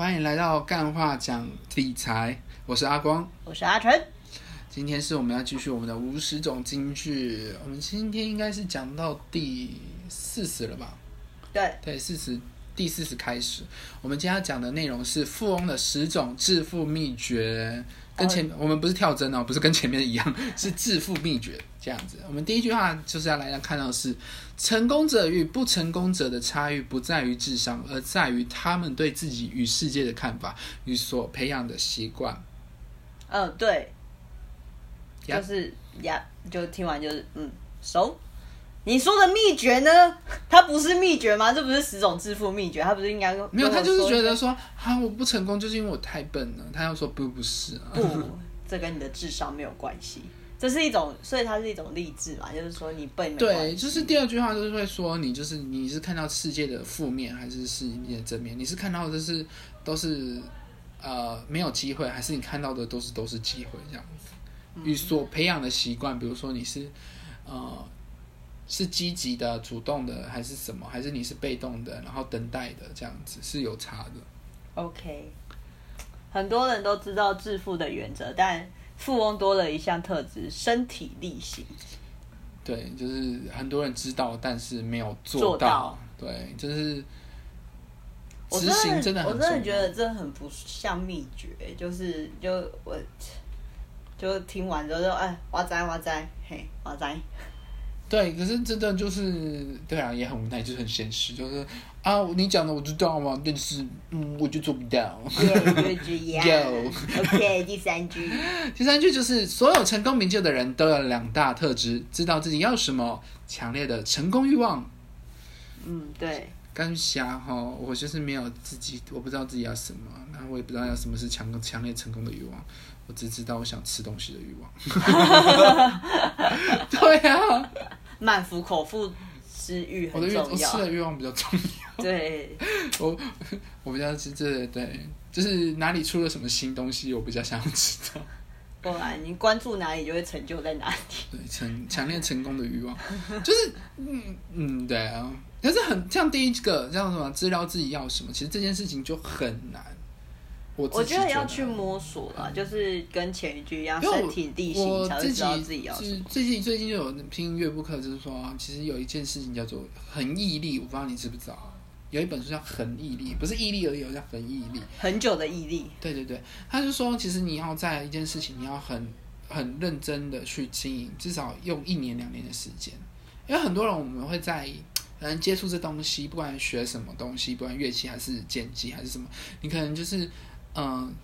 欢迎来到干话讲理财，我是阿光，我是阿纯。今天是我们要继续我们的五十种金句，我们今天应该是讲到第四十了吧？对，对，四十第四十开始。我们今天要讲的内容是富翁的十种致富秘诀，跟前、我们不是跳针哦，不是跟前面一样，是致富秘诀这样子。我们第一句话就是要来看到是，成功者与不成功者的差异不在于智商，而在于他们对自己与世界的看法与所培养的习惯。嗯，对，呀就是呀，就听完就是嗯，熟。你说的秘诀呢？它不是秘诀吗？这不是十种致富秘诀，他不是应该没有，他就是觉得说说，啊，我不成功就是因为我太笨了。他要说不，不是啊，不，这跟你的智商没有关系，这是一种，所以它是一种励志嘛，就是说你笨对，就是第二句话就是会说你就是你是看到世界的负面还是世界的正面？你是看到的是都是呃没有机会，还是你看到的都是都是机会这样子？与所培养的习惯，比如说你是呃是积极的、主动的，还是什么？还是你是被动的，然后等待的这样子是有差的。OK，很多人都知道致富的原则，但富翁多了一项特质：身体力行。对，就是很多人知道，但是没有做做到对，就是执我真的行真的很我真的觉得这很不像秘诀，就是就我就听完之后就哎，哇哉哇哉，嘿，哇哉，对，可是真的就是对啊，也很无奈，就是很现实，就是啊，你讲的我知道嘛，但是嗯，我就做不到。对，就这样。有 OK，第三句，第三句就是，所有成功名就的人都有两大特质：知道自己要什么，强烈的成功欲望。嗯，对，刚瞎哈，我就是没有自己，我不知道自己要什么，然后我也不知道要什么是强强烈成功的欲望，我只知道我想吃东西的欲望。对啊，满腹口腹之欲我的欲我吃很重要。的欲望比较重要。对，我我比较是这对，就是哪里出了什么新东西，我比较想要知道。不然你关注哪里，就会成就在哪里。对，成强烈成功的欲望，就是嗯嗯，对啊。但是很像第一个像什么知道自己要什么，其实这件事情就很难。我觉得要去摸索了，就是跟前一句一样，身体力行自才会知道己自己要什么。是最近最近就有听乐部课，就是说，其实有一件事情叫做恒毅力，我不知道你知不知道。有一本书叫《恒毅力》，不是毅力而已，叫恒毅力。很久的毅力，对对对，他就说，其实你要在一件事情，你要很很认真的去经营，至少用一年两年的时间。因为很多人我们会在可能接触这东西，不管学什么东西，不管乐器还是剪辑还是什么，你可能就是嗯。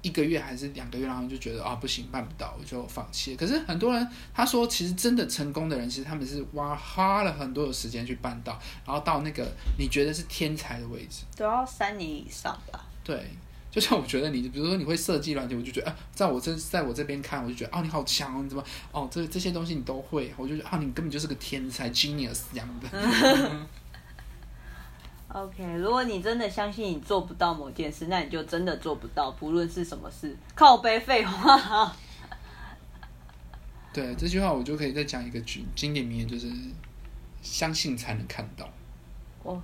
一个月还是两个月，然后就觉得啊不行，办不到，我就放弃了。可是很多人他说，其实真的成功的人，其实他们是花花了很多的时间去办到，然后到那个你觉得是天才的位置。都要三年以上吧。对，就像我觉得你，比如说你会设计软件，我就觉得，啊，在我这在我这边看，我就觉得，哦，你好强哦，你怎么，哦，这这些东西你都会，我就觉得，啊，你根本就是个天才 genius 这样的。OK，如果你真的相信你做不到某件事，那你就真的做不到，不论是什么事。靠背废话。对，这句话我就可以再讲一个句经典名言，就是相信才能看到，我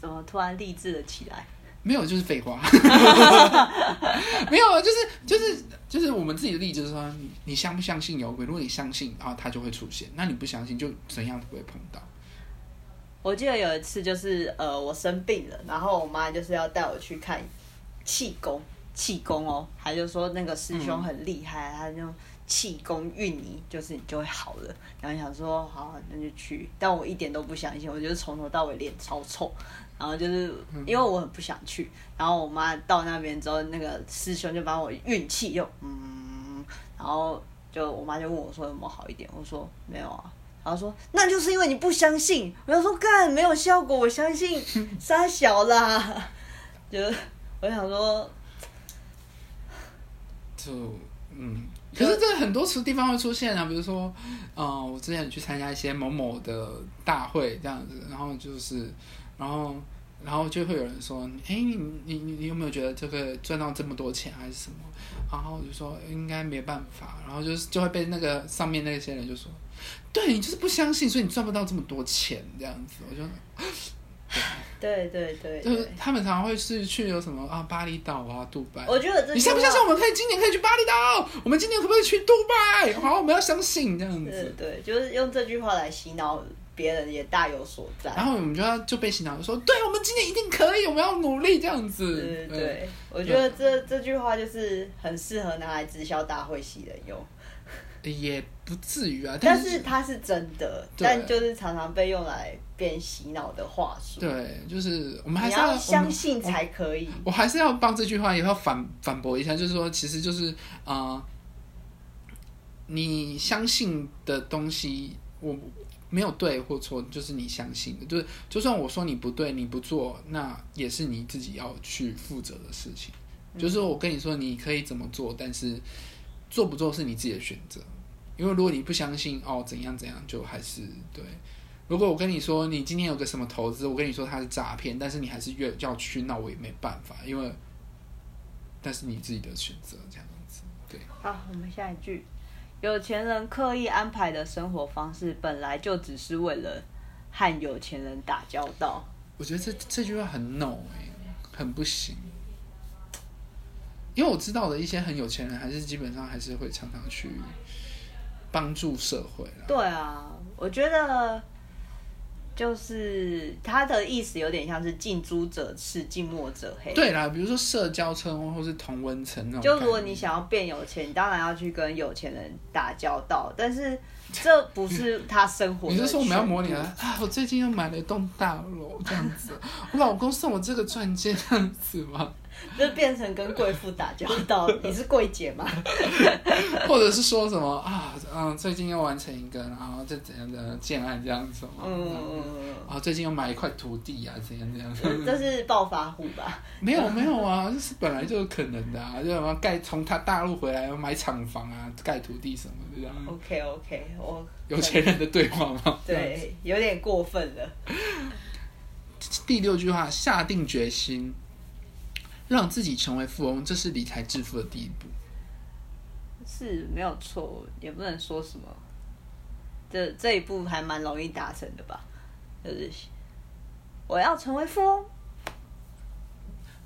怎么突然励志了起来？没有就是废话，没有啊，就是就是就是我们自己的例子，就是说你你相不相信有鬼？如果你相信然后，它就会出现；那你不相信，就怎样都不会碰到。我记得有一次就是呃我生病了，然后我妈就是要带我去看气功，气功哦，她就说那个师兄很厉害，他就气功运你，就是你就会好了。然后想说好，那就去，但我一点都不相信，我觉得从头到尾脸超臭。然后就是因为我很不想去，然后我妈到那边之后，那个师兄就把我运气又嗯，然后就我妈就问我说有没有好一点，我说没有啊。然后说那就是因为你不相信，我就说干没有效果，我相信。傻小啦，就我想说。就嗯，可是这个很多处地方会出现啊，比如说，呃，我之前去参加一些某某的大会这样子，然后就是，然后然后就会有人说，哎，你你你你有没有觉得这个赚到这么多钱还是什么？然后我就说应该没办法，然后就是就会被那个上面那些人就说，对你就是不相信，所以你赚不到这么多钱这样子，我就对对对就是，他们常常会是去有什么啊巴厘岛啊、杜拜。我觉得这你相不相信我们可以今年可以去巴厘岛？我们今年可不可以去杜拜？好，我们要相信这样对子。对，就是用这句话来洗脑别人，也大有所在。然后我们就要就被洗脑，就说对，我们今年一定可以，我们要努力这样子。对对对，我觉得这这句话就是很适合拿来直销大会洗人用，也不至于啊，但是是它是真的，但就是常常被用来变洗脑的话术。对，就是我们还是要要相信。才可以。我还是要帮这句话也要反反驳一下，就是说，其实就是啊、呃你相信的东西，我没有对或错，就是你相信的，就是就算我说你不对，你不做，那也是你自己要去负责的事情。就是我跟你说你可以怎么做，但是做不做是你自己的选择。因为如果你不相信哦怎样怎样，就还是对。如果我跟你说你今天有个什么投资，我跟你说它是诈骗，但是你还是越要去，那我也没办法，因为但是你自己的选择，这样子。对，好，我们下一句：有钱人刻意安排的生活方式，本来就只是为了和有钱人打交道。我觉得这这句话很 no 哎、很不行。因为我知道的一些很有钱人，还是基本上还是会常常去帮助社会啦。对啊，我觉得就是他的意思有点像是近朱者赤，近墨者黑。对啦，比如说社交称或是同温层那种。就如果你，想要变有钱，你当然要去跟有钱人打交道，但是这不是他生活。你是说我们要模拟啊？啊，我最近又买了一栋大楼这样子，我老公送我这个钻戒这样子吗？就变成跟贵妇打交道？你是柜姐吗？或者是说什么啊？嗯，最近又完成一个，然后这怎样的建案这样子吗？嗯嗯嗯啊，最近又买一块土地啊，怎样怎样？嗯，这是暴发户吧？没有没有啊，这是本来就有可能的啊，就什么盖从他大陆回来要买厂房啊，盖土地什么的这样。OK OK，我有钱人的对话吗？对有点过分了。第六句话，下定决心让自己成为富翁，这是理财致富的第一步。是没有错，也不能说什么。这这一步还蛮容易达成的吧？就是我要成为富翁，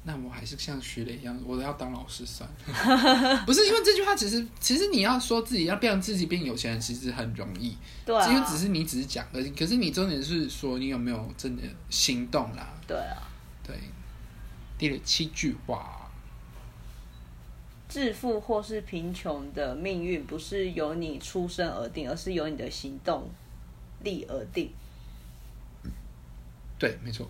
那我还是像徐磊一样，我要当老师算了。不是因为这句话，其实其实你要说自己要变自己变有钱人，其实很容易，对啊，因为只是你只是讲而已。可是你重点是说你有没有真的行动啦？对啊，对，第七句话，致富或是贫穷的命运不是由你出生而定，而是由你的行动力而定。对，没错。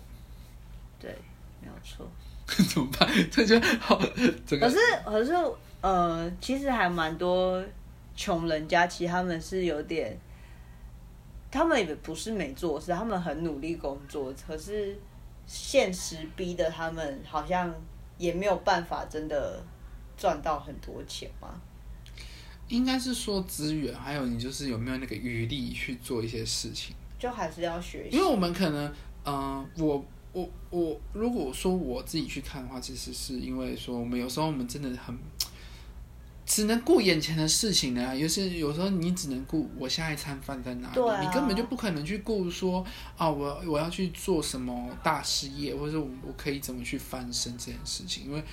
对，没有错。怎么办？这就好，可是可是呃，其实还蛮多穷人家，其实他们是有点，他们也不是没做事，他们很努力工作，可是现实逼的他们好像也没有办法真的赚到很多钱吗。应该是说资源，还有你就是有没有那个余力去做一些事情。就还是要学习因为，我们可能，嗯、我我我，如果说我自己去看的话，其实是因为说我们有时候我们真的很只能顾眼前的事情呢，有时有时候你只能顾我下一餐饭在哪里，啊。你根本就不可能去顾说啊，我我要去做什么大事业，或者我我可以怎么去翻身这件事情，因为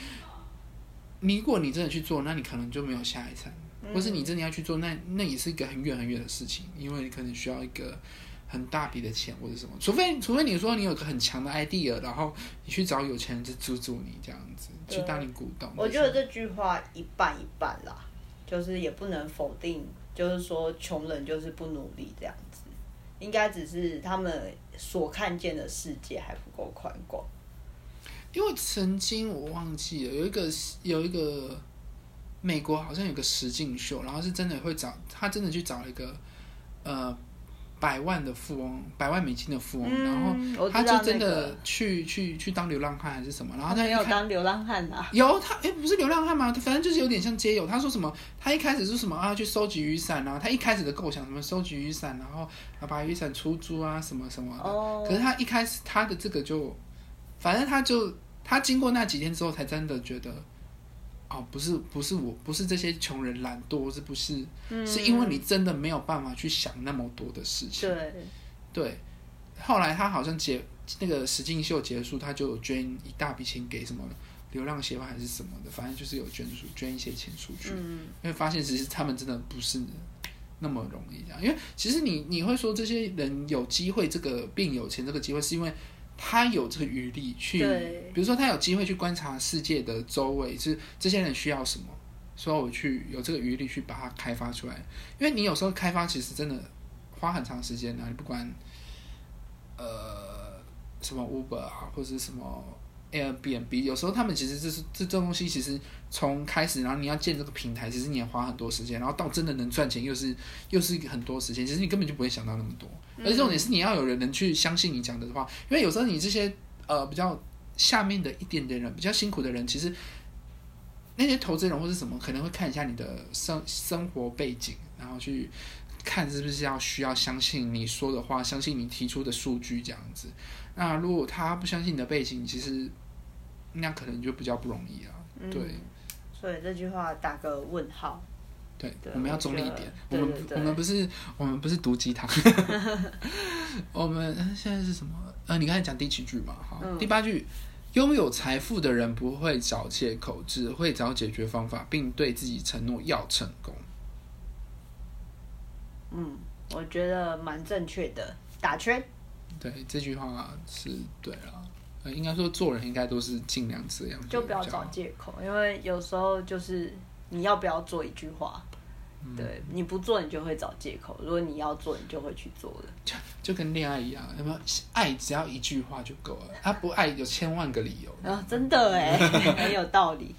你如果你真的去做，那你可能就没有下一餐，或是你真的要去做，那那也是一个很远很远的事情，因为你可能需要一个。很大笔的钱或者什么，除非除非你说你有个很强的 idea，然后你去找有钱人去资助你这样子，去当你股东。我觉得这句话一半一半啦，就是也不能否定，就是说穷人就是不努力这样子，应该只是他们所看见的世界还不够宽广。因为曾经我忘记了有一个有一个美国好像有个实境秀，然后是真的会找他真的去找一个呃百万的富翁，百万美金的富翁，嗯然后他就真的那个去、去去当流浪汉还是什么，然后他没有当流浪汉啊，有他哎、不是流浪汉吗？他反正就是有点像街友。他说什么？他一开始是什么啊？去收集雨伞，啊他一开始的构想什么收集雨伞，然后然后把雨伞出租啊什么什么的。哦可是他一开始他的这个就，反正他就他经过那几天之后，才真的觉得，哦，不是不是我不是这些穷人懒惰，是不是？嗯是因为你真的没有办法去想那么多的事情。对，对，后来他好像结那个实境秀结束，他就有捐一大笔钱给什么流浪协会还是什么的，反正就是有捐出捐一些钱出去，嗯因为发现其实他们真的不是那么容易这样，因为其实你你会说这些人有机会这个变有钱这个机会，是因为他有这个余力去，比如说他有机会去观察世界的周围，是这些人需要什么，所以我去有这个余力去把它开发出来。因为你有时候开发其实真的花很长时间啊，你不管呃什么 Uber 啊，或者是什么 Airbnb，有时候他们其实这是这这东西其实从开始，然后你要建这个平台，其实你也花很多时间，然后到真的能赚钱又是又是很多时间，其实你根本就不会想到那么多。而且重点是你要有人能去相信你讲的话，因为有时候你这些呃比较下面的一点点人，比较辛苦的人，其实那些投资人或是什么可能会看一下你的生生活背景，然后去看是不是要需要相信你说的话，相信你提出的数据这样子。那如果他不相信你的背景，其实那可能就比较不容易啊。嗯，对。所以这句话打个问号。对，对我们要中立一点。我们我们不是我们不是毒鸡汤。我们呃现在是什么？呃，你刚才讲第七句嘛，哈，嗯第八句，拥有财富的人不会找借口，只会找解决方法，并对自己承诺要成功。嗯，我觉得蛮正确的，打圈。对，这句话是对了。呃，应该说做人应该都是尽量这样，就不要找借口，因为有时候就是你要不要做一句话，嗯对，你不做你就会找借口，如果你要做，你就会去做的。就就跟恋爱一样，有没有？爱只要一句话就够了，他不爱有千万个理由。啊，真的哎，很有道理。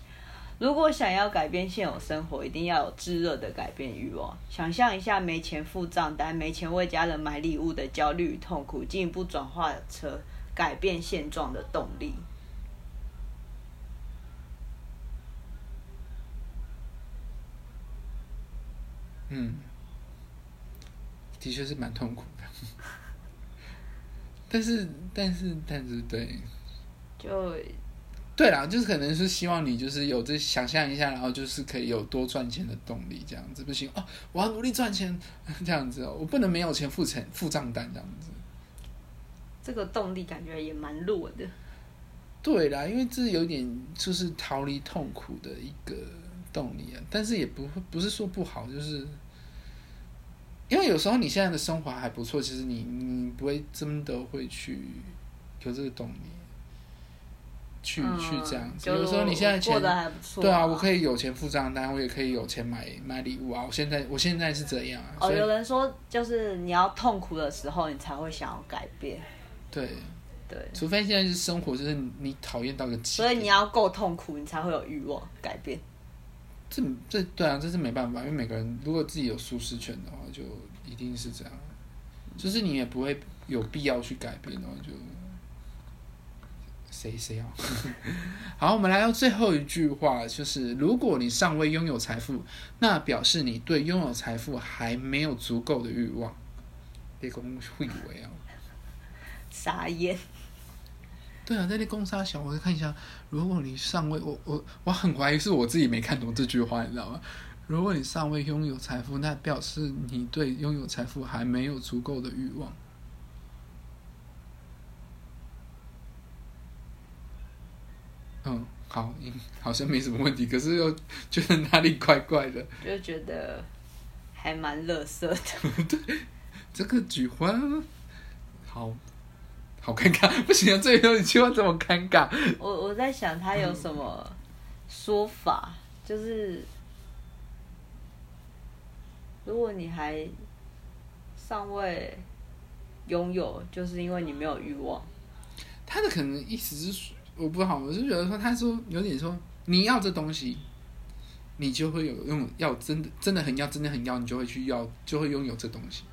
如果想要改变现有生活，一定要有炙热的改变欲望。想象一下，没钱付账单、没钱为家人买礼物的焦虑与痛苦，进一步转化成改变现状的动力。嗯，的确是蛮痛苦的。但是，但是，但是，对，就对啦，就是可能是希望你就是有这想象一下，然后就是可以有多赚钱的动力，这样子不行哦，我要努力赚钱，这样子哦，我不能没有钱付钱付账单这样子。这个动力感觉也蛮弱的。对啦，因为这有点就是逃离痛苦的一个动力啊，但是也不会不是说不好，就是因为有时候你现在的生活还不错，其实你你不会真的会去有这个动力去、嗯去这样子。就有时候你现在钱还不错、对啊，我可以。有钱付账单，我也可以有钱买买礼物啊。我现在我现在是这样啊，哦，有人说，就是你要痛苦的时候，你才会想要改变。对，对，除非现在是生活，就是你讨厌到个极点，所以你要够痛苦，你才会有欲望改变。这这对啊，这是没办法，因为每个人如果自己有舒适圈的话，就一定是这样，就是你也不会有必要去改变的话，就谁谁要。好，我们来到最后一句话，就是如果你尚未拥有财富，那表示你对拥有财富还没有足够的欲望。别公会以为啊。傻眼。对啊，在那攻杀小，我看一下。如果你尚未，我我我很怀疑是我自己没看懂这句话，你知道吗？如果你尚未拥有财富，那表示你对拥有财富还没有足够的欲望。嗯，好，嗯好像没什么问题，可是又觉得哪里怪怪的。就觉得还蛮乐色的。这个菊花，好好尴尬，不行啊！最后一句话这么尴尬。我我在想他有什么说法，就是如果你还尚未拥有，就是因为你没有欲望。他的可能意思是说，我不好，我是觉得说，他说有点说，你要这东西，你就会有用要真的真的很要，真的很要，你就会去要，就会拥有这东西，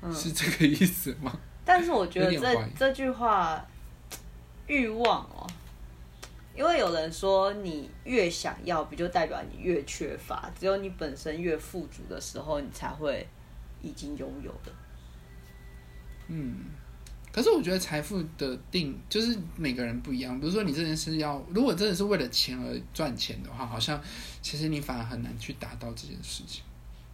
嗯，是这个意思吗？但是我觉得这这句话欲望哦，因为有人说你越想要，不就代表你越缺乏？只有你本身越富足的时候，你才会已经拥有的。嗯，可是我觉得财富的定就是每个人不一样。比如说你这件事要，如果真的是为了钱而赚钱的话，好像其实你反而很难去达到这件事情。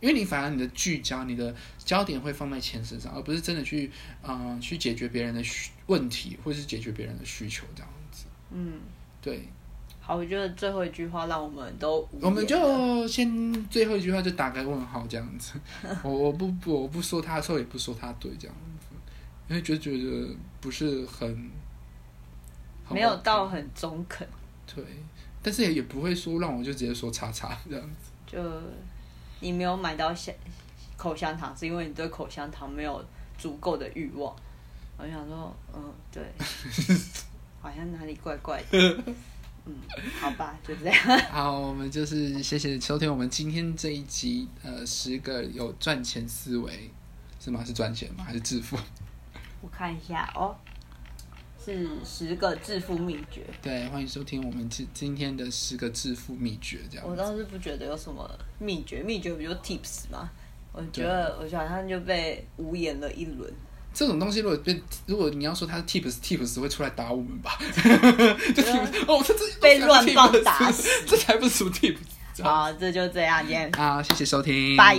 因为你反而你的聚焦、你的焦点会放在钱身上，而不是真的去嗯、呃去解决别人的需问题，或是解决别人的需求这样子。嗯，对，好，我觉得最后一句话让我们都我们就先最后一句话就打个问号这样子。我我不不我不说他错，也不说他对这样子，因为就觉得不是很很没有到很中肯，对，但是也也不会说让我就直接说叉叉这样子。就你没有买到香口香糖，是因为你对口香糖没有足够的欲望。我就想说，嗯，对，好像哪里怪怪的。嗯，好吧，就这样。好，我们就是谢谢收听我们今天这一集，呃，十个有赚钱思维是吗？是赚钱吗？还是致富？我看一下哦，是十个致富秘诀。对，欢迎收听我们今今天的十个致富秘诀，这样。我倒是不觉得有什么秘诀，秘诀不就 tips 吗？我觉得，我好像就被无言了一轮。这种东西如果被，如果你要说它是 tips，tips 会出来打我们吧？就 tips 哦，这这被乱棒打死这才不是 tips。好，这就这样，今天好，谢谢收听，拜。